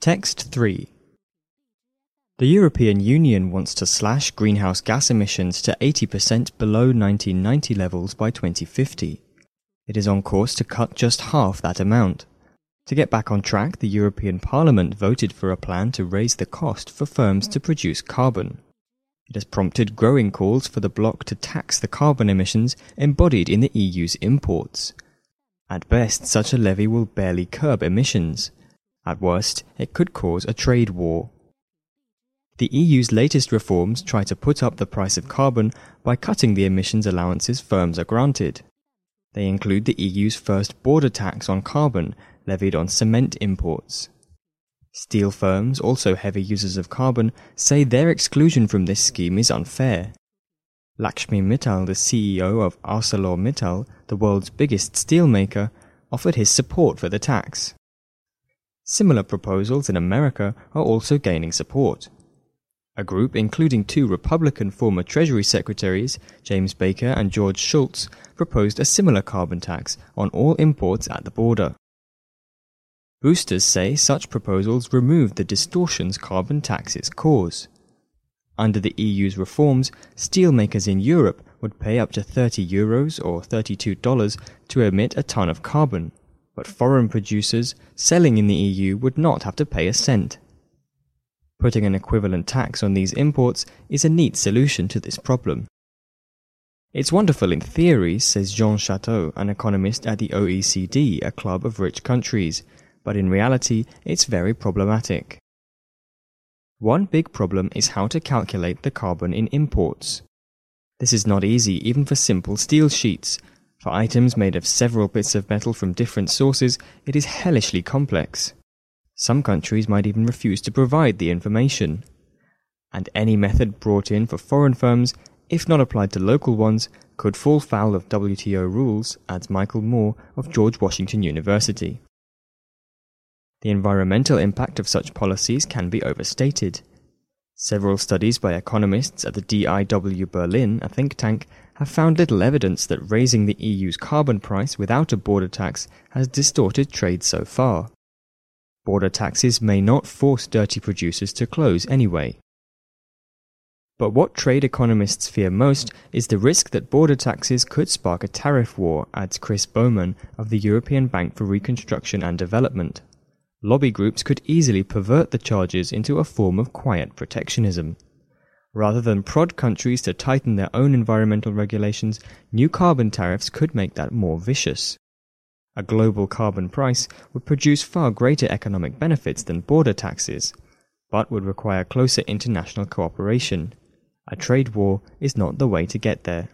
Text 3 The European Union wants to slash greenhouse gas emissions to 80% below 1990 levels by 2050. It is on course to cut just half that amount. To get back on track, the European Parliament voted for a plan to raise the cost for firms to produce carbon. It has prompted growing calls for the bloc to tax the carbon emissions embodied in the EU's imports. At best, such a levy will barely curb emissions. At worst, it could cause a trade war. The EU's latest reforms try to put up the price of carbon by cutting the emissions allowances firms are granted. They include the EU's first border tax on carbon levied on cement imports. Steel firms, also heavy users of carbon, say their exclusion from this scheme is unfair. Lakshmi Mittal, the CEO of ArcelorMittal, the world's biggest steelmaker, offered his support for the tax. Similar proposals in America are also gaining support. A group including two Republican former Treasury Secretaries, James Baker and George Shultz, proposed a similar carbon tax on all imports at the border. Boosters say such proposals remove the distortions carbon taxes cause. Under the EU's reforms, steelmakers in Europe would pay up to 30 euros or $32 to emit a ton of carbon, but foreign producers selling in the EU would not have to pay a cent. Putting an equivalent tax on these imports is a neat solution to this problem. It's wonderful in theory, says Jean Chateau, an economist at the OECD, a club of rich countries, but in reality, it's very problematic. One big problem is how to calculate the carbon in imports. This is not easy even for simple steel sheets. For items made of several bits of metal from different sources, it is hellishly complex. Some countries might even refuse to provide the information. And any method brought in for foreign firms, if not applied to local ones, could fall foul of WTO rules, adds Michael Moore of George Washington University. The environmental impact of such policies can be overstated. Several studies by economists at the DIW Berlin, a think tank, have found little evidence that raising the EU's carbon price without a border tax has distorted trade so far. Border taxes may not force dirty producers to close anyway. But what trade economists fear most is the risk that border taxes could spark a tariff war, adds Chris Bowman of the European Bank for Reconstruction and Development lobby groups could easily pervert the charges into a form of quiet protectionism. Rather than prod countries to tighten their own environmental regulations, new carbon tariffs could make that more vicious. A global carbon price would produce far greater economic benefits than border taxes, but would require closer international cooperation. A trade war is not the way to get there.